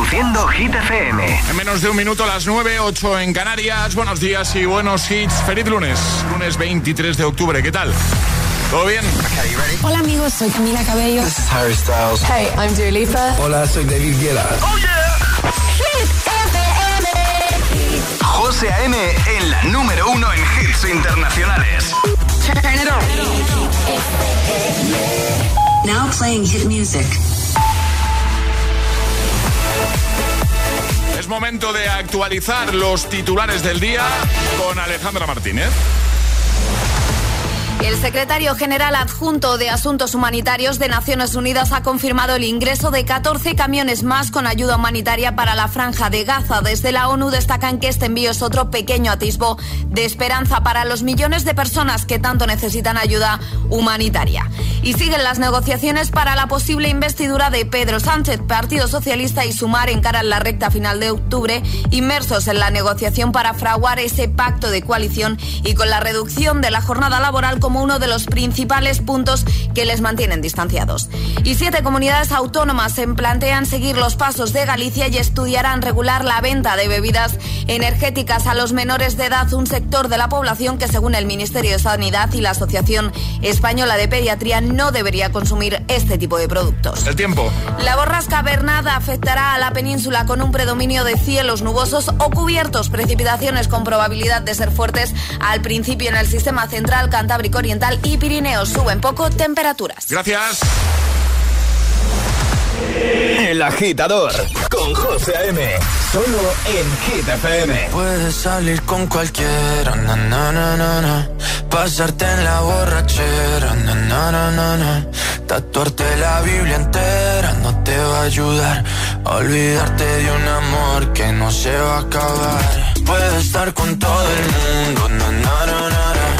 Reproduciendo Hit FM. En menos de un minuto, a las 9, 8 en Canarias. Buenos días y buenos hits. Feliz lunes, lunes 23 de octubre. ¿Qué tal? ¿Todo bien? Hola amigos, soy Camila Cabello. This is Harry Styles. Hey, I'm Dua Lipa. Hola, soy David Guetta. ¡Oh, yeah! Hit FM. José A.M. en la número uno en hits internacionales. Turn it on. Now playing hit music. Momento de actualizar los titulares del día con Alejandra Martínez. El secretario general adjunto de Asuntos Humanitarios de Naciones Unidas ha confirmado el ingreso de 14 camiones más con ayuda humanitaria para la franja de Gaza. Desde la ONU destacan que este envío es otro pequeño atisbo de esperanza para los millones de personas que tanto necesitan ayuda humanitaria. Y siguen las negociaciones para la posible investidura de Pedro Sánchez. Partido Socialista y Sumar encaran la recta final de octubre, inmersos en la negociación para fraguar ese pacto de coalición y con la reducción de la jornada laboral como uno de los principales puntos que les mantienen distanciados. Y siete comunidades autónomas se plantean seguir los pasos de Galicia y estudiarán regular la venta de bebidas energéticas a los menores de edad, un sector de la población que según el Ministerio de Sanidad y la Asociación Española de Pediatría no debería consumir este tipo de productos. El tiempo. La borrasca Bernada afectará a la península con un predominio de cielos nubosos o cubiertos, precipitaciones con probabilidad de ser fuertes al principio en el sistema central, Cantábrico Oriental y Pirineos. Suben poco temperaturas. Gracias. El agitador con José A.M. Solo en Hit FM. Puedes salir con cualquiera, na, na, na, na, na. pasarte en la borrachera, na, na, na, na, na. tatuarte la Biblia entera no te va a ayudar a olvidarte de un amor que no se va a acabar. Puedes estar con todo el mundo, na, na, na, na,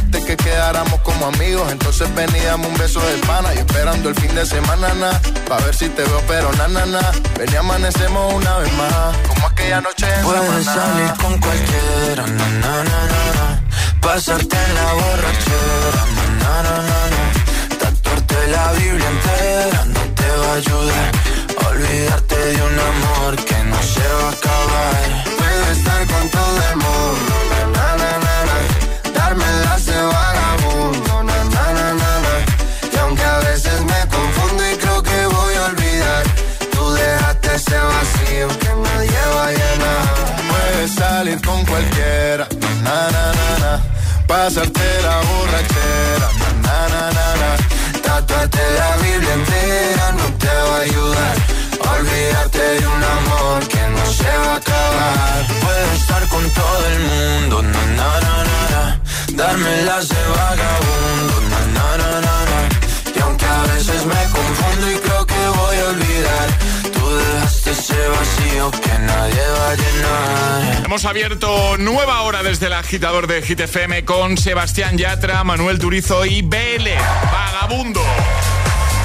Dijiste que quedáramos como amigos, entonces ven y dame un beso de pana. Y esperando el fin de semana, na, pa' ver si te veo, pero na, na, na. Ven y amanecemos una vez más, como aquella noche en Puedes salir con cualquiera, na, na, na, na, na. Pasarte en la borrachera, na, na, na, na. Abierto nueva hora desde el agitador de Hit FM con Sebastián Yatra, Manuel Turizo y BL, Vagabundo.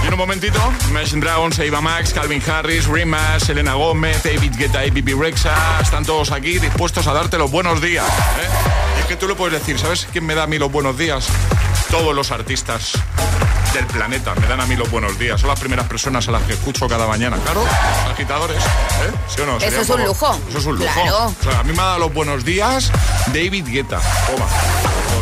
en un momentito, Imagine Dragons, Eva Max, Calvin Harris, Rima, Selena Gomez, David Guetta y Bibi Rexa están todos aquí dispuestos a darte los buenos días. ¿eh? es que tú lo puedes decir, ¿sabes quién me da a mí los buenos días? Todos los artistas del planeta me dan a mí los buenos días. Son las primeras personas a las que escucho cada mañana. Claro, agitadores. ¿eh? ¿Sí o no? Eso es un lujo. Eso es un lujo. a mí me ha dado los buenos días David Guetta. Toma.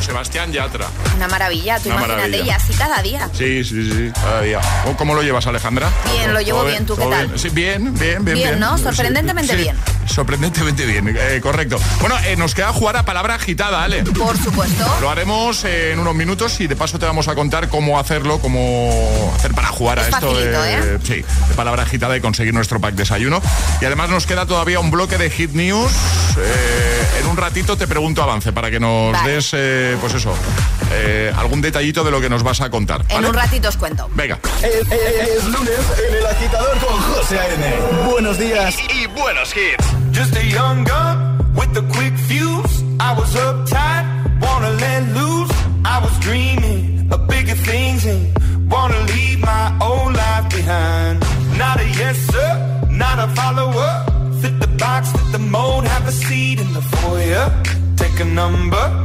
O Sebastián Yatra. Una maravilla, tú imagínate, y así cada día. Sí, sí, sí, cada día. ¿Cómo lo llevas, Alejandra? Bien, lo llevo bien, ¿tú qué tal? Sí, bien, bien, bien. Bien, ¿no? Sorprendentemente bien. Sorprendentemente bien, eh, correcto. Bueno, eh, nos queda jugar a palabra agitada, Ale. Por supuesto. Lo haremos en unos minutos y de paso te vamos a contar cómo hacerlo, cómo hacer para jugar a esto de, ¿eh? sí, de palabra agitada y conseguir nuestro pack desayuno. Y además nos queda todavía un bloque de hit news. en un ratito te pregunto avance para que nos des, pues eso, algún detallito de lo que nos vas a contar. En un ratito os cuento. Venga. Es, lunes en el agitador con José A.N. Buenos días y buenos hits. Just a young gun with a quick fuse. I was uptight, wanna let loose. I was dreaming of bigger things and wanna leave my old life behind. Not a yes sir, not a follower. Fit the box, fit the mold, have a seat in the foyer. Take a number.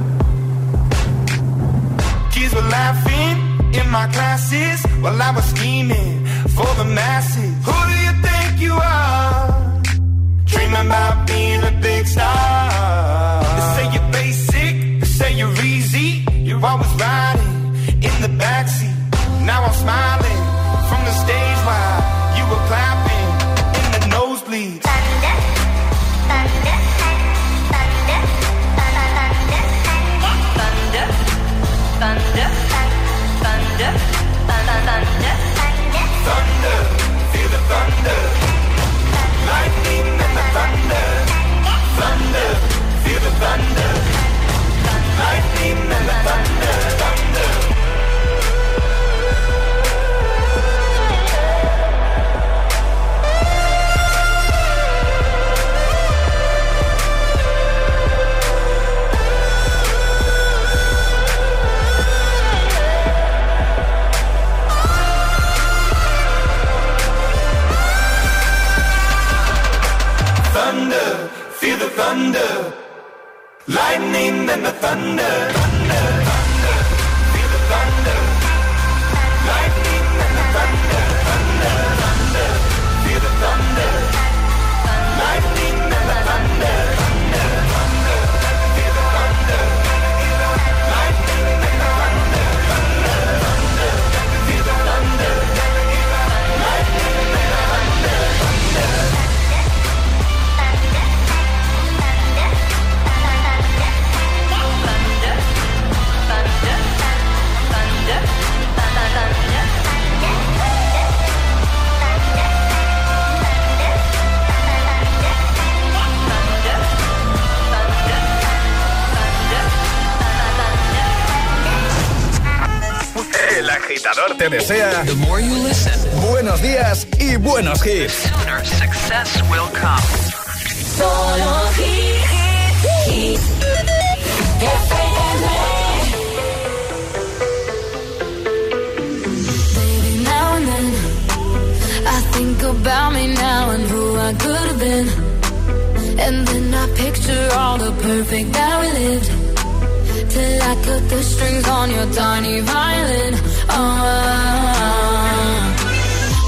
Kids were laughing in my classes while I was scheming for the masses. Who do you think you are? Dreaming about being a big star. They say you're basic, they say you're easy. You're always riding in the backseat. Now I'm smiling thunder. Lightning and thunder. And the thunder. Te desea buenos días y buenos hits. success will come. Solo hits. Baby, now and then I think about me now and who I could have been. And then I picture all the perfect that we lived. Till I cut the strings on your tiny violin. Uh,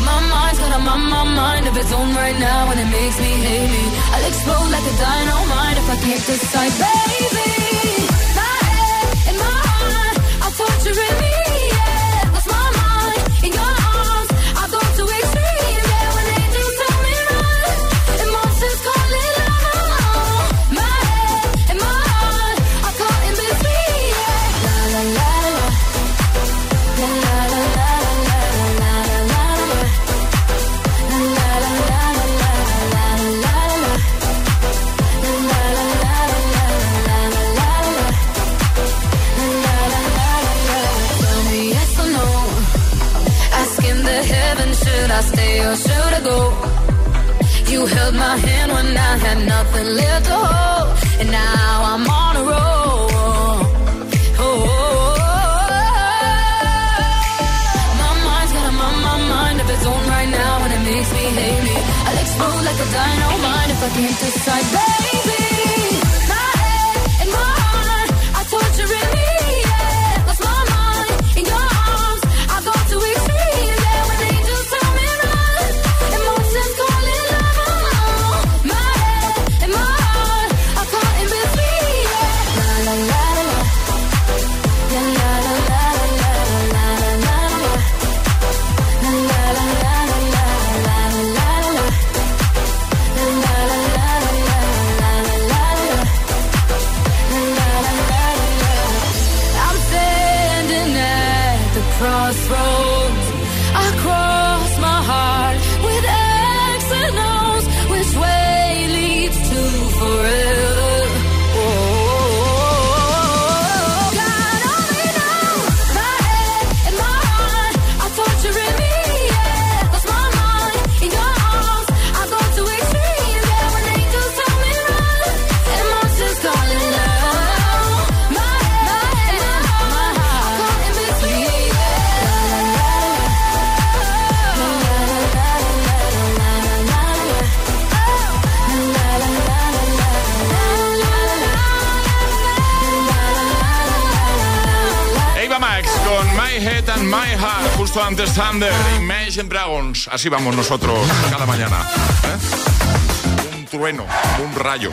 my mind's got a my mind of its own right now, and it makes me hate me. I'll explode like a dynamite if I can't decide, baby. My Heart, justo antes Thunder, Imagine Dragons. Así vamos nosotros cada mañana. ¿eh? trueno, un rayo.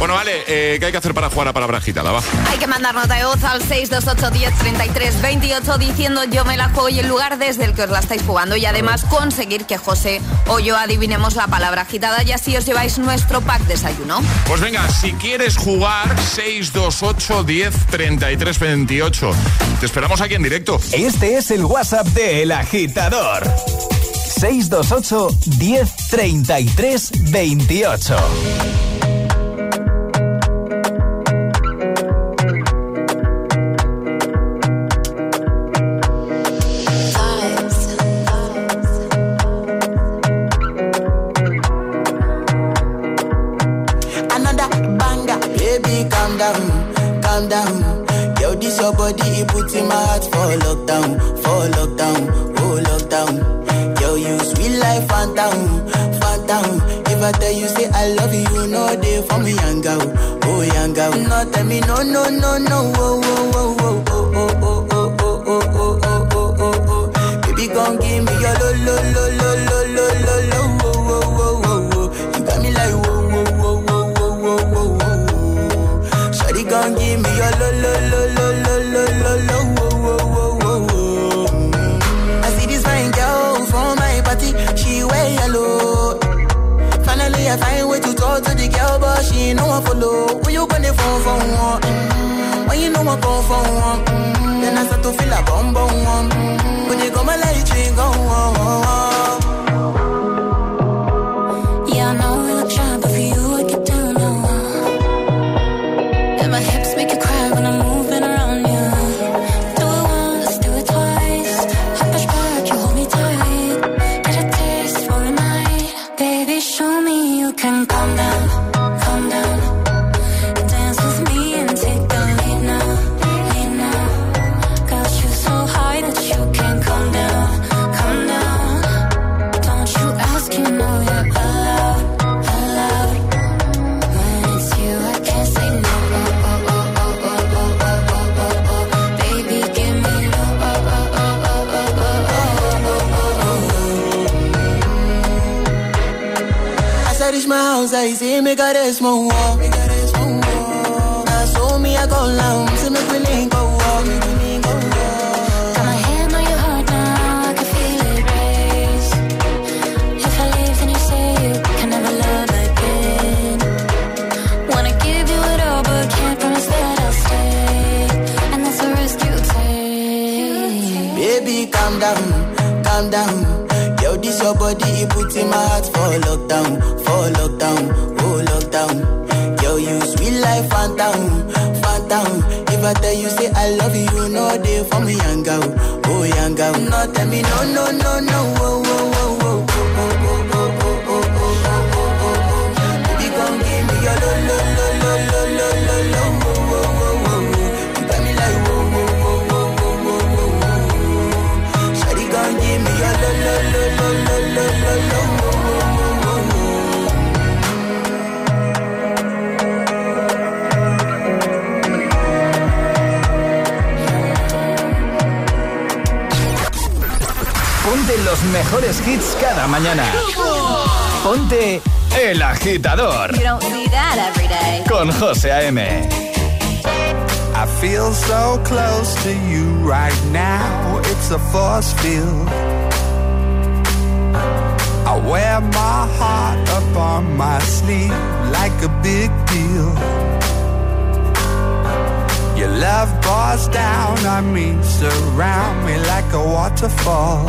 Bueno, vale, eh, ¿qué hay que hacer para jugar a palabra agitada? Va? Hay que mandar nota de voz al 628103328 diciendo yo me la juego y el lugar desde el que os la estáis jugando y además conseguir que José o yo adivinemos la palabra agitada y así os lleváis nuestro pack desayuno. Pues venga, si quieres jugar 628103328. Te esperamos aquí en directo. Este es el WhatsApp de El Agitador. 628 1033 28. Calm down, yo. This your body, it puts in my heart for lockdown, for lockdown. never tell you say I love you, no day for me, yanga, oh girl No tell me no, no, no, no, oh, oh, oh, oh, oh, oh, oh, oh, oh, oh, oh, oh, oh, oh, baby, gon' give me. she know I follow. Where you gonna phone for one? Mm-hmm. When you know I come for one? Mm-hmm. Then I start to feel a bum bum. Mm-hmm. When you come, I let you go. Oh, oh, oh. Ponte El Agitador You don't see that every day. con José A.M. I feel so close to you right now. It's a force field. I wear my heart up on my sleeve like a big deal. Your love pours down on me, surround me like a waterfall.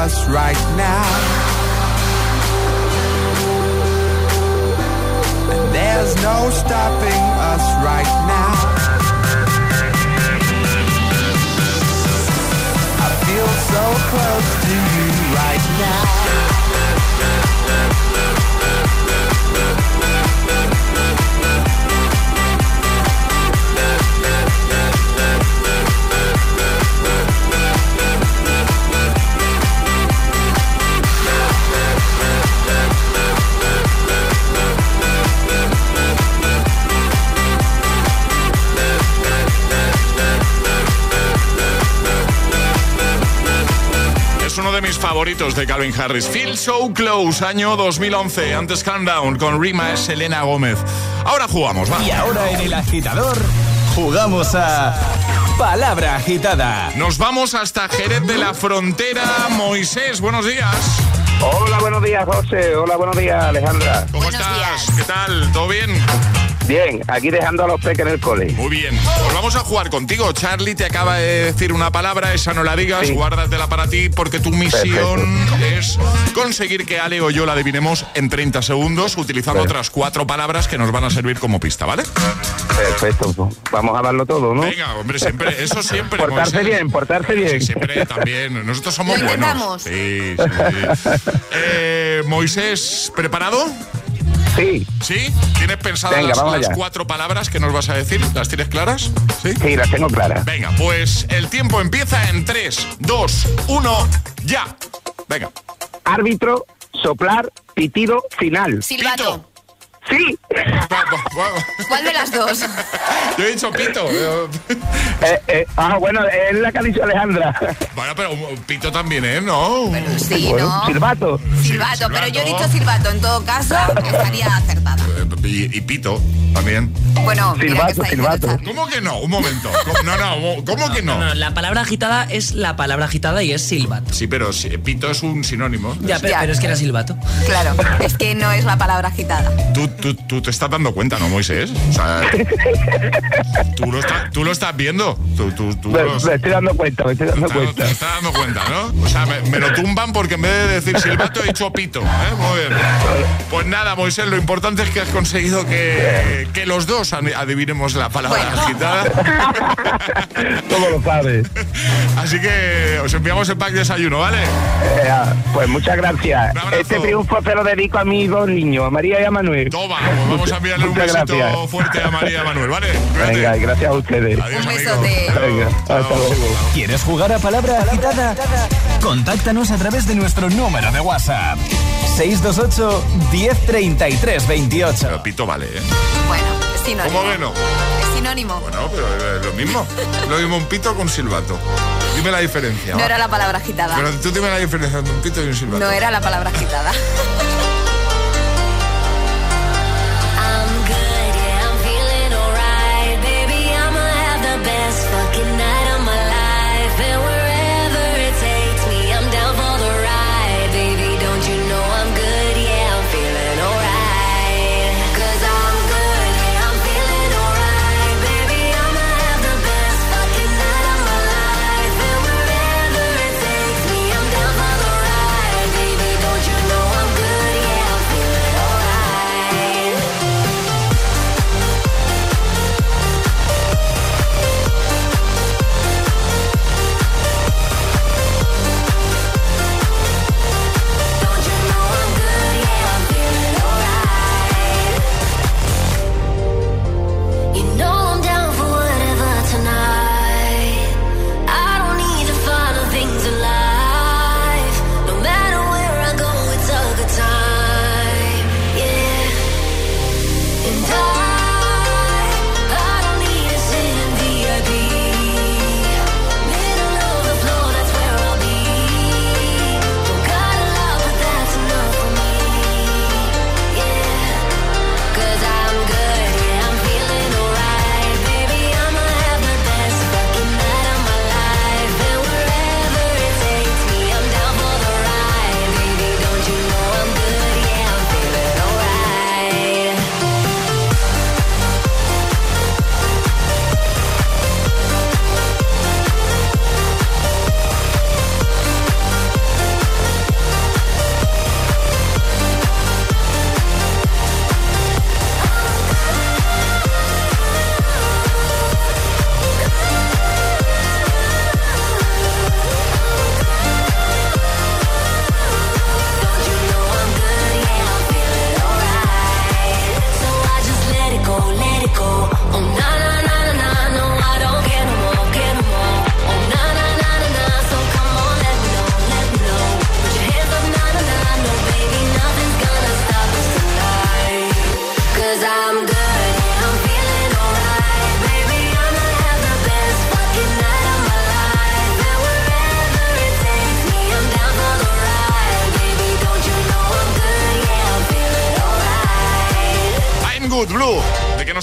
Us right now. De Calvin Harris. Feel So Close, año 2011. Antes Countdown con Rima es Elena Gómez. Ahora jugamos, va. Y ahora en El Agitador jugamos a Palabra Agitada. Nos vamos hasta Jerez de la Frontera. Moisés, buenos días. Hola, buenos días, José. Hola, buenos días, Alejandra. ¿Cómo estás? ¿Qué tal? ¿Todo bien? Bien, aquí dejando a los peques en el cole. Muy bien. Pues vamos a jugar contigo. Charlie te acaba de decir una palabra, esa no la digas, Sí. guárdatela para ti porque tu misión es conseguir que Ale o yo la adivinemos en 30 segundos utilizando Perfecto. otras cuatro palabras que nos van a servir como pista, ¿vale? Perfecto. pues, Vamos a darlo todo, ¿no? Venga, hombre, siempre, eso siempre. Portarse bien, portarse bien. Sí, siempre también. Nosotros somos buenos. Sí, sí. Eh, Moisés, ¿preparado? Sí, ¿Sí? ¿Tienes pensadas Venga, las, cuatro palabras que nos vas a decir? ¿Las tienes claras? Sí. sí, las tengo claras. Venga, pues el tiempo empieza en 3, 2, 1, ya. Venga. Árbitro, soplar, pitido, final. Silbato. Sí. ¿Cuál de las dos? Yo he dicho pito. Eh, eh, ah, bueno, es la que ha dicho Alejandra. Bueno, pero un pito también, ¿eh? ¿No? Sí, Bueno, ¿no? silbato. Silbato, pero yo he dicho silbato. En todo caso, estaría acertada. Eh, y, y pito también. Bueno, Silbato, silbato. ¿Cómo que no? Un momento. ¿Cómo- No, no, ¿cómo que no? No, no, la palabra agitada es la palabra agitada y es silbato. Sí, pero si- pito es un sinónimo. Ya, pero, Ya. pero es que era silbato. Claro, es que no es la palabra agitada. Tú, tú, tú te estás dando cuenta, ¿no, Moisés? O sea, tú lo, estás- tú lo estás viendo. Tú, tú, tú Me, estoy dando cuenta, me estoy dando te, cuenta. te estás dando cuenta, ¿no? O sea, me, me lo tumban porque en vez de decir silbato he dicho pito. ¿eh? Muy bien. Pues nada, Moisés, lo importante es que has conseguido que, que los dos ad- adivinemos la palabra Bueno. agitada. ¿Cómo lo sabes? Así que os enviamos el pack de desayuno, ¿vale? Eh, pues muchas gracias. Este triunfo se lo dedico a mis dos niños, a María y a Manuel. Pues vamos a enviarle un Muchas besito gracias. fuerte a María Manuel, ¿vale? Cuídate. Venga, y gracias a ustedes. Adiós, Un besote. Venga, hasta luego. ¿Quieres jugar a palabra agitada? Contáctanos a través de nuestro número de WhatsApp. 628 1033 28. Pero pito vale, ¿eh? Bueno, es sinónimo. ¿Cómo que no? Es sinónimo. Bueno, pero es lo mismo. Lo mismo un pito con silbato. Dime la diferencia. No va. era la palabra agitada. Pero tú dime la diferencia entre un pito y un silbato. No era la palabra agitada.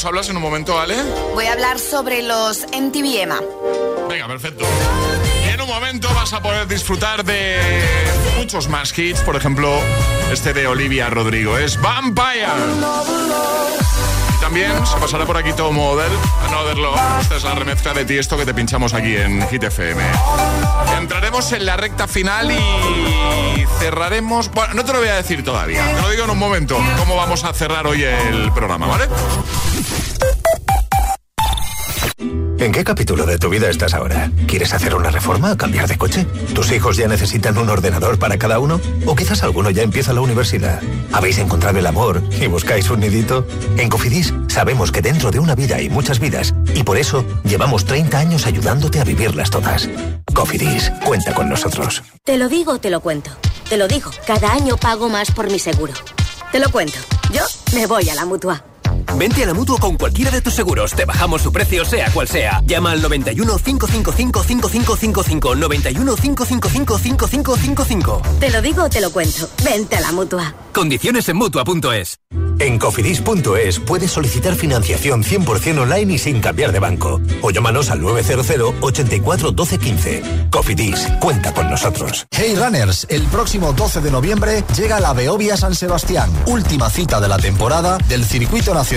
hablas en un momento, Ale? Voy a hablar sobre los MTV EMA. Venga, perfecto. Y en un momento vas a poder disfrutar de muchos más hits. Por ejemplo, este de Olivia Rodrigo es Vampire. Y también se pasará por aquí todo Model, Another Love. Esta es la remezcla de ti, esto que te pinchamos aquí en Hit FM. Entraremos en la recta final y cerraremos. Bueno, no te lo voy a decir todavía. Te lo digo en un momento. Cómo vamos a cerrar hoy el programa, ¿vale? ¿En qué capítulo de tu vida estás ahora? ¿Quieres hacer una reforma o cambiar de coche? ¿Tus hijos ya necesitan un ordenador para cada uno? ¿O quizás alguno ya empieza la universidad? ¿Habéis encontrado el amor y buscáis un nidito? En Cofidis sabemos que dentro de una vida hay muchas vidas y por eso llevamos 30 años ayudándote a vivirlas todas. Cofidis, cuenta con nosotros. Te lo digo, te lo cuento. Te lo digo, cada año pago más por mi seguro. Te lo cuento. Yo me voy a la mutua. Vente a la mutua con cualquiera de tus seguros. Te bajamos su precio, sea cual sea. Llama al 91 555 5555. 91 555 5555. Te lo digo, te lo cuento. Vente a la mutua. Condiciones en mutua.es. En cofidis.es puedes solicitar financiación 100% online y sin cambiar de banco. O llámanos al 900 84 12 15. Cofidis, cuenta con nosotros. Hey Runners, el próximo 12 de noviembre llega la Beovia San Sebastián, última cita de la temporada del Circuito Nacional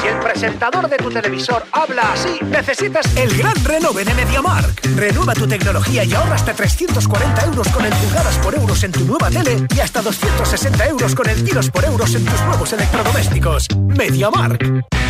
Si el presentador de tu televisor habla así, necesitas el gran renove de MediaMark. Renueva tu tecnología y ahorra hasta 340 euros con el pulgadas por euros en tu nueva tele y hasta 260 euros con el tiros por euros en tus nuevos electrodomésticos. MediaMark.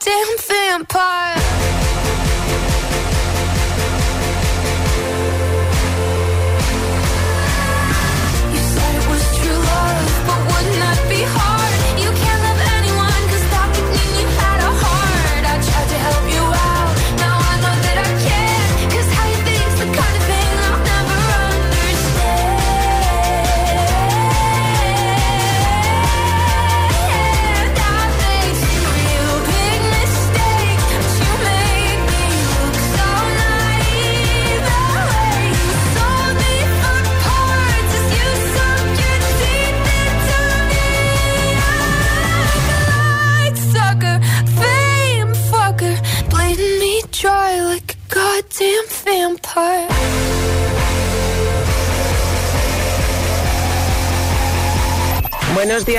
damn vampire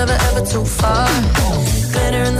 ever, ever too far. Glitter in the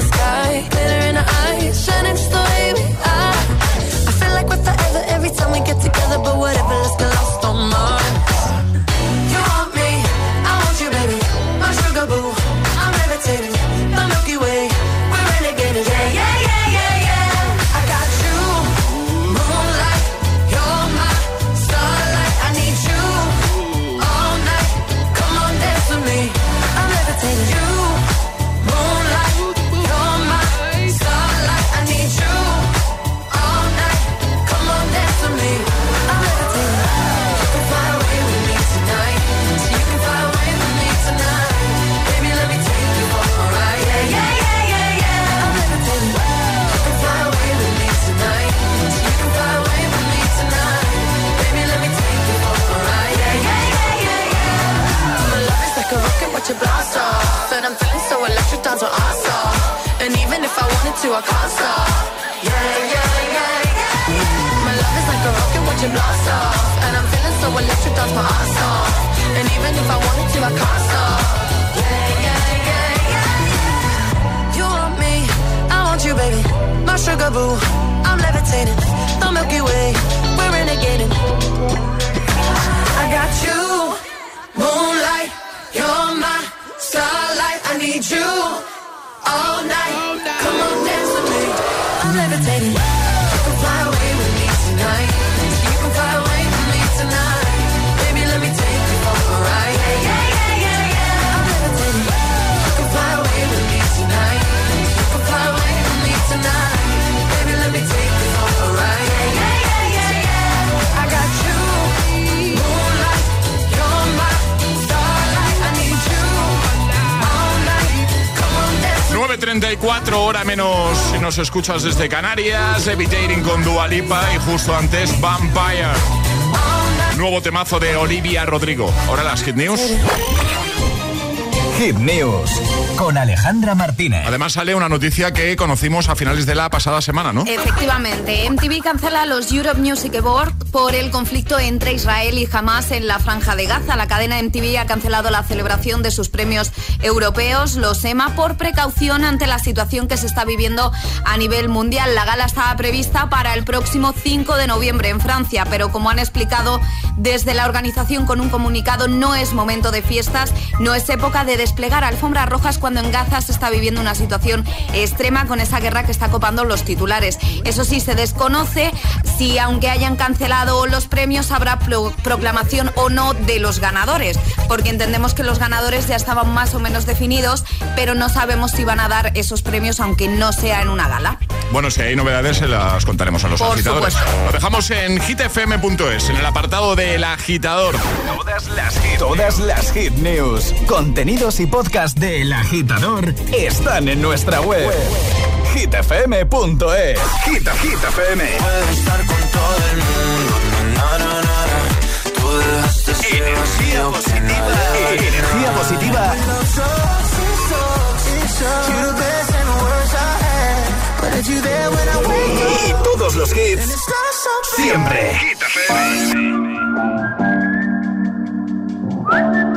8.34, hora menos si nos escuchas desde Canarias, Evitating con Dualipa y justo antes Vampire. Nuevo temazo de Olivia Rodrigo. Ahora las Hit News. Hit News con Alejandra Martínez. Además sale una noticia que conocimos a finales de la pasada semana, ¿no? Efectivamente, MTV cancela los Europe Music Awards por el conflicto entre Israel y Hamas en la franja de Gaza. La cadena MTV ha cancelado la celebración de sus premios europeos, los EMA, por precaución ante la situación que se está viviendo a nivel mundial. La gala estaba prevista para el próximo 5 de noviembre en Francia, pero como han explicado desde la organización con un comunicado, no es momento de fiestas, no es época de desplegar alfombras rojas cuando en Gaza se está viviendo una situación extrema con esa guerra que está copando los titulares. Eso sí, se desconoce si aunque hayan cancelado los premios habrá pro proclamación o no de los ganadores, porque entendemos que los ganadores ya estaban más o menos definidos, pero no sabemos si van a dar esos premios aunque no sea en una gala. Bueno, si hay novedades se las contaremos a los Por agitadores. supuesto. Lo dejamos en hitfm.es, en el apartado del agitador. Todas las hit, todas las hit news, contenidos y podcast del agitador están en nuestra web. hitfm.es. Hit, Hit FM. Puedo estar con todo el mundo. Na, na, na, na. Tú dejaste ser Energía positiva. Energía. Y todos los hits. Siempre. Hit I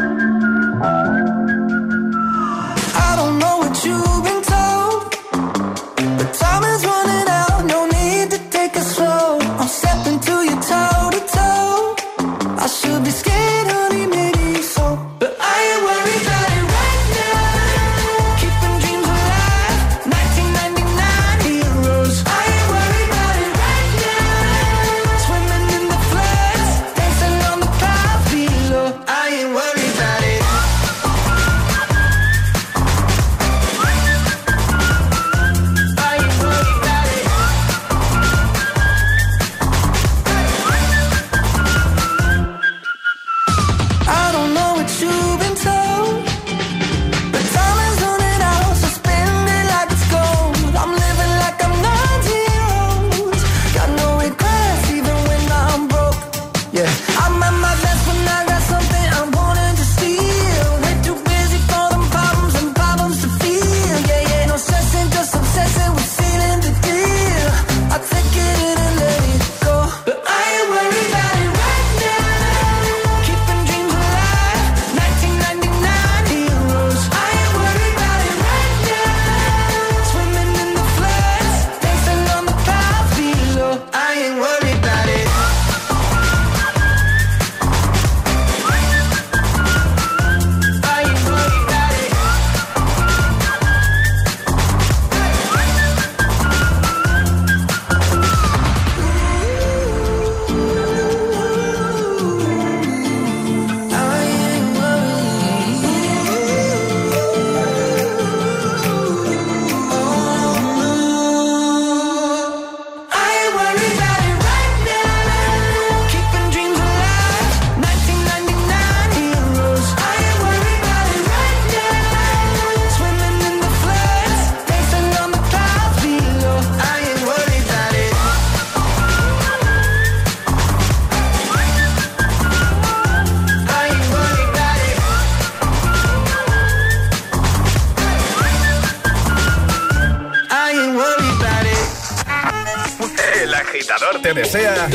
te desea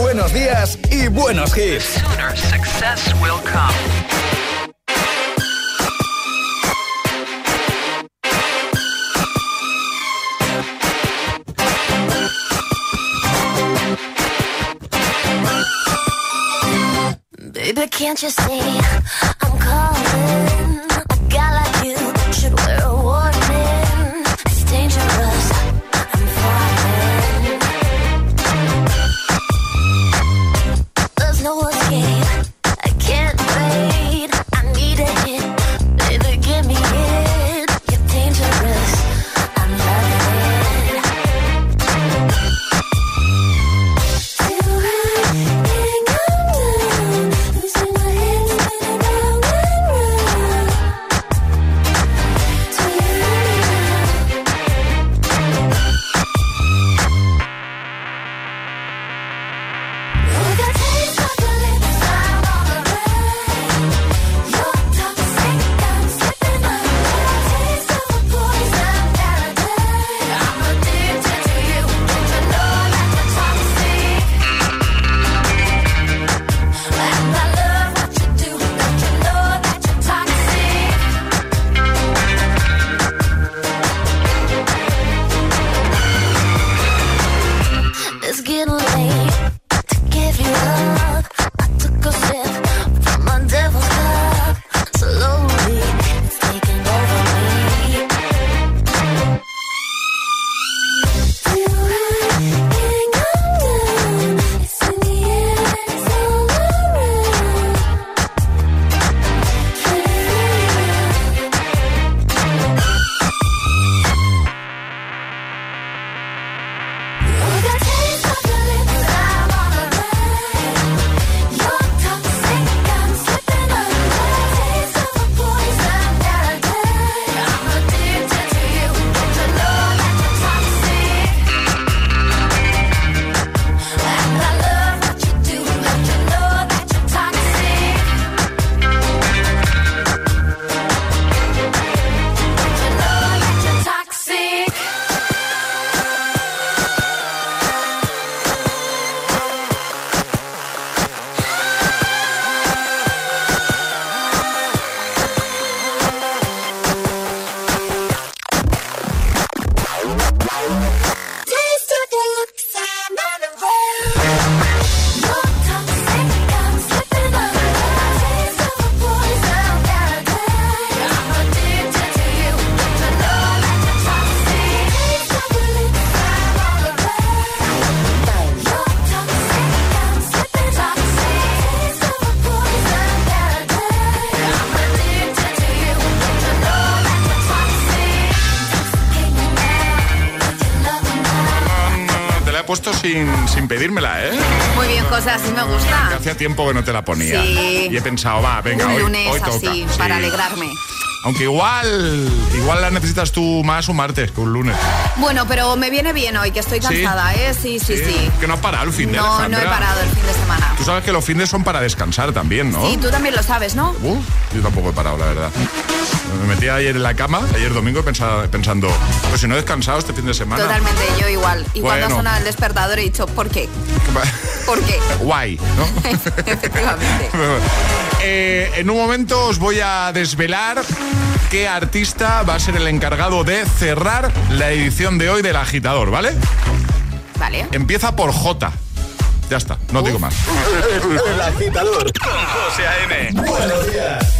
buenos días y buenos hits. Sooner success will come. Baby, can't you see pedírmela, ¿eh? Muy bien, José, así me gusta. Que hacía tiempo que no te la ponía. Sí. Y he pensado, va, venga, Un hoy, lunes hoy toca. así, Sí. para alegrarme. Aunque igual, igual la necesitas tú más un martes que un lunes. Bueno, pero me viene bien hoy, que estoy ¿Sí? cansada, ¿eh? Sí, sí, sí. Que no has parado el fin de No, no he parado el fin de semana. Tú sabes que los fines son para descansar también, ¿no? Sí, tú también lo sabes, ¿no? Uh, yo tampoco he parado, la verdad. Me metí ayer en la cama, ayer domingo, pensaba- pensando, pues si no he descansado este fin de semana. Totalmente, yo igual. Y cuando ha sonado el despertador he dicho, ¿por qué? ¿Por qué? Guay, ¿no? Efectivamente. Eh, en un momento os voy a desvelar qué artista va a ser el encargado de cerrar la edición de hoy del agitador, ¿vale? Vale. Empieza por J. Ya está, no digo más. El agitador Con José A.M. Buenos días.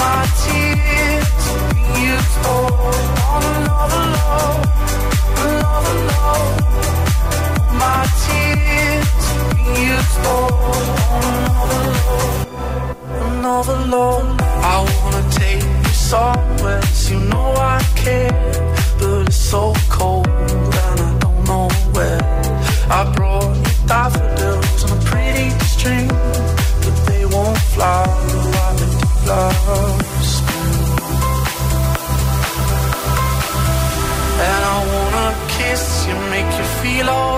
My tears been used up. On another love, I wanna take you somewhere you know I care, but it's so cold and I don't know where. I brought you daffodils a pretty string, but they won't. And I wanna kiss you, make you feel.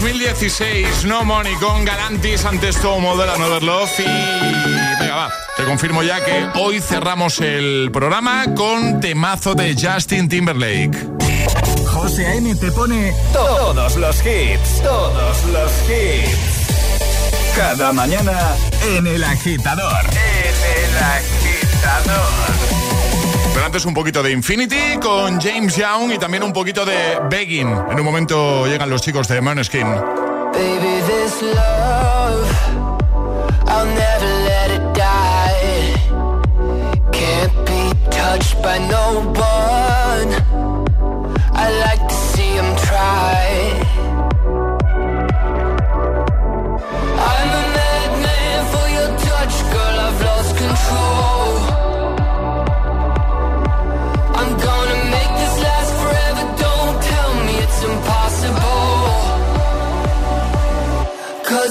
2016, No Money con Galantis, antes todo de Another Love y... Venga, va, te confirmo ya que hoy cerramos el programa con temazo de Justin Timberlake. José A.M. te pone todos los hits, todos los hits. Cada mañana en El Agitador. En El Agitador. Antes un poquito de Infinity con James Young y también un poquito de Begging. En un momento llegan los chicos de Maneskin. Baby, this love, I'll never let it die. Can't be touched by no one. I like to see him try.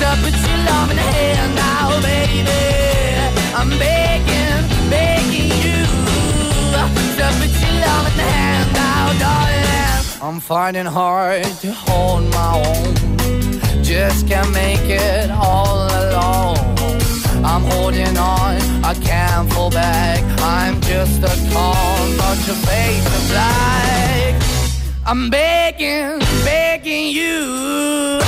to put your love in the hand now, baby. I'm begging, begging you to put your love in the hand out, darling. I'm finding hard to hold my own. Just can't make it all alone. I'm holding on, I can't fall back. I'm just a call, not your face of black. I'm begging, begging you.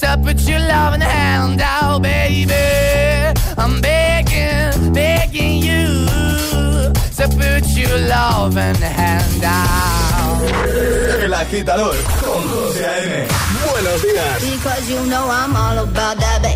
To put your loving hand out, baby. I'm begging, begging you. To put your loving hand out. El agitador con José A.M. Buenos días. Because you know I'm all about that bass,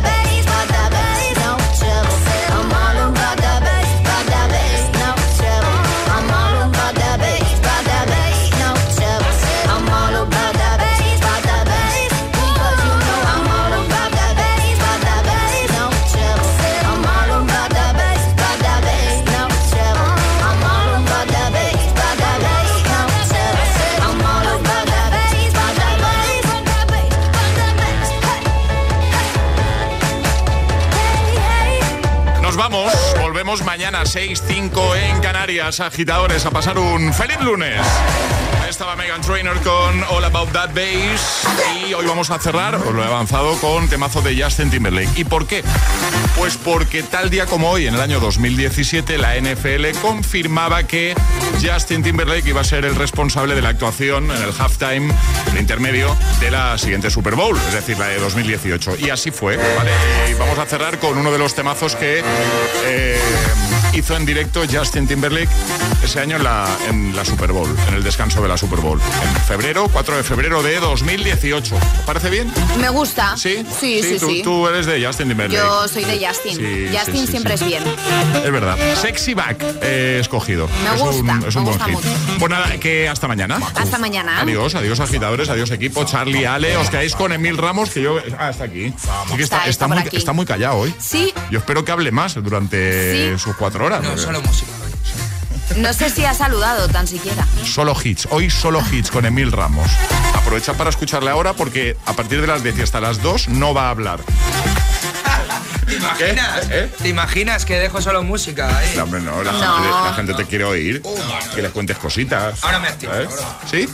mañana 6-5 en Canarias, agitadores, a pasar un feliz lunes. Estaba Megan Trainor con All About That Bass y hoy vamos a cerrar, os lo he avanzado, con temazo de Justin Timberlake. ¿Y por qué? Pues porque tal día como hoy, en el año 2017, la NFL confirmaba que Justin Timberlake iba a ser el responsable de la actuación en el halftime, el intermedio, de la siguiente Super Bowl, es decir, la de 2018. Y así fue, vamos a cerrar con uno de los temazos que eh, hizo en directo Justin Timberlake ese año en la, en la Super Bowl, en el descanso de la Super Bowl. En febrero, 4 de febrero de 2018. ¿Os parece bien? Me gusta. ¿Sí? Sí, sí, tú, sí. tú eres de Justin Timberlake. Yo soy de Justin. Sí, Justin sí, sí, siempre sí. es bien. Es verdad. Sexy Back eh, escogido. Me es gusta, un, es un me buen gusta hit. mucho. Pues nada, que hasta mañana. Hasta mañana. Adiós, adiós agitadores, adiós equipo, Charlie, Ale, os quedáis con Emil Ramos, que yo... Ah, está aquí. Sí que está, Está, está muy, aquí. está muy callado hoy. Sí, Yo espero que hable más durante Sí. sus cuatro horas. No, porque- solo música. No sé si ha saludado tan siquiera. Solo hits, hoy solo hits con Emil Ramos. Aprovecha para escucharle ahora porque a partir de las 10 y hasta las 2 no va a hablar. ¿Te imaginas? ¿Eh? ¿Te imaginas que dejo solo música ahí? No, hombre, no, la, No. Gente, la gente te quiere oír. Que les cuentes cositas. Ahora me activo, ahora. ¿Sí?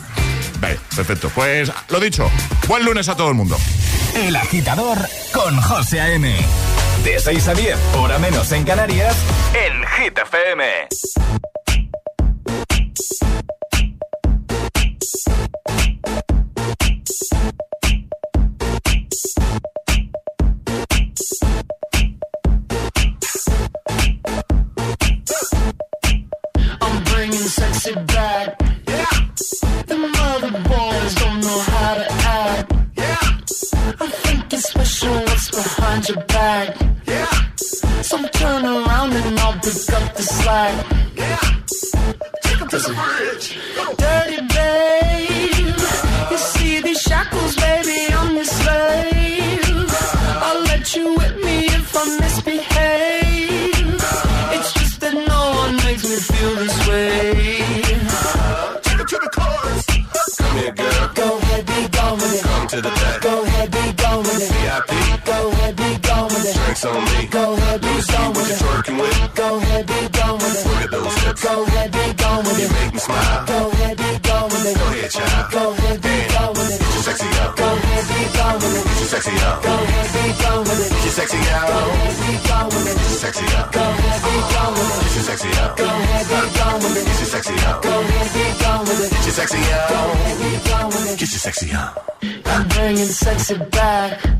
Vale, perfecto. Pues lo dicho, buen lunes a todo el mundo. El agitador con José A.M. De 6 a 10, hora menos en Canarias, en Hit FM. Bringing sexy back.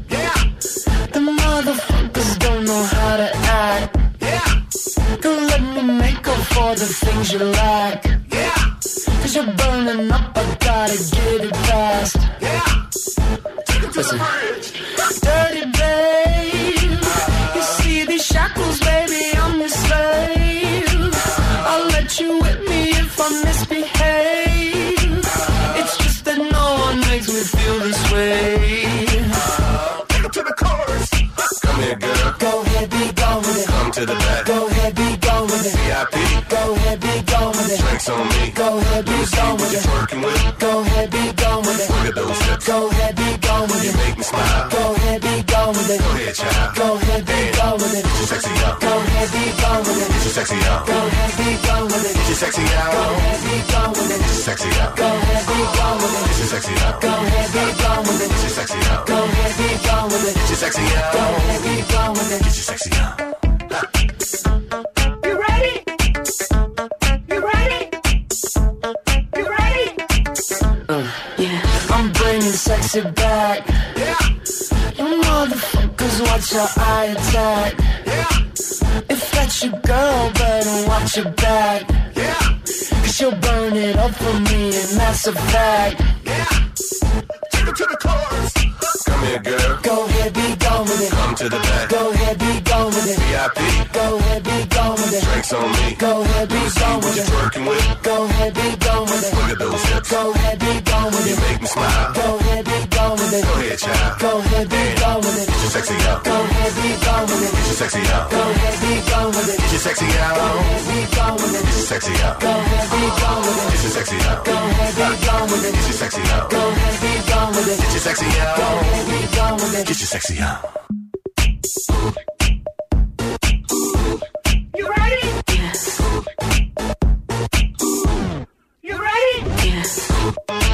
Go ahead, be gone with You it. make me smile. Go ahead, be gone with it. Go ahead, child. Go ahead, be gone with it. Get your sexy out. Go ahead, be gone with it. Get your sexy out. Go ahead, be gone with it. Get your sexy Go out. ahead, be gone with it. Get your sexy out. Go ahead, be gone with it. Get your sexy out. Go ahead, be gone with it. Get your sexy out. Go ahead, be gone with it. Get your sexy out. Go ahead, be gone with it. Get your sexy out. Sexy back. Yeah. You motherfuckers watch your eye attack. Yeah. If that's your girl, better watch your back. Yeah. Cause she'll burn it up for me, and that's a fact. Yeah. Take him to the chorus. Come here, girl. Go ahead, be gone with it. Come to the back. Go ahead, be gone VIP. Go ahead, be gone with it. Drinks on me. Go ahead, be gone with you it. twerking with? Go ahead, be gone with it. Look at those hips. Go ahead, be gone with You it. make me smile. Go ahead, be gone with it. Go ahead, child. Go ahead, be gone with it. Get your sexy out. Go ahead, be gone with it. Get your sexy out. Go ahead, be gone with it. Get your sexy Go ahead, be gone with it. Get your sexy out. Go ahead, be gone with it. Get your sexy out. Go ahead, be gone with it. Get your sexy out. Go ahead, be gone with it. Get your sexy Go ahead, be gone with it. Get your sexy out. You ready? Yes. You ready?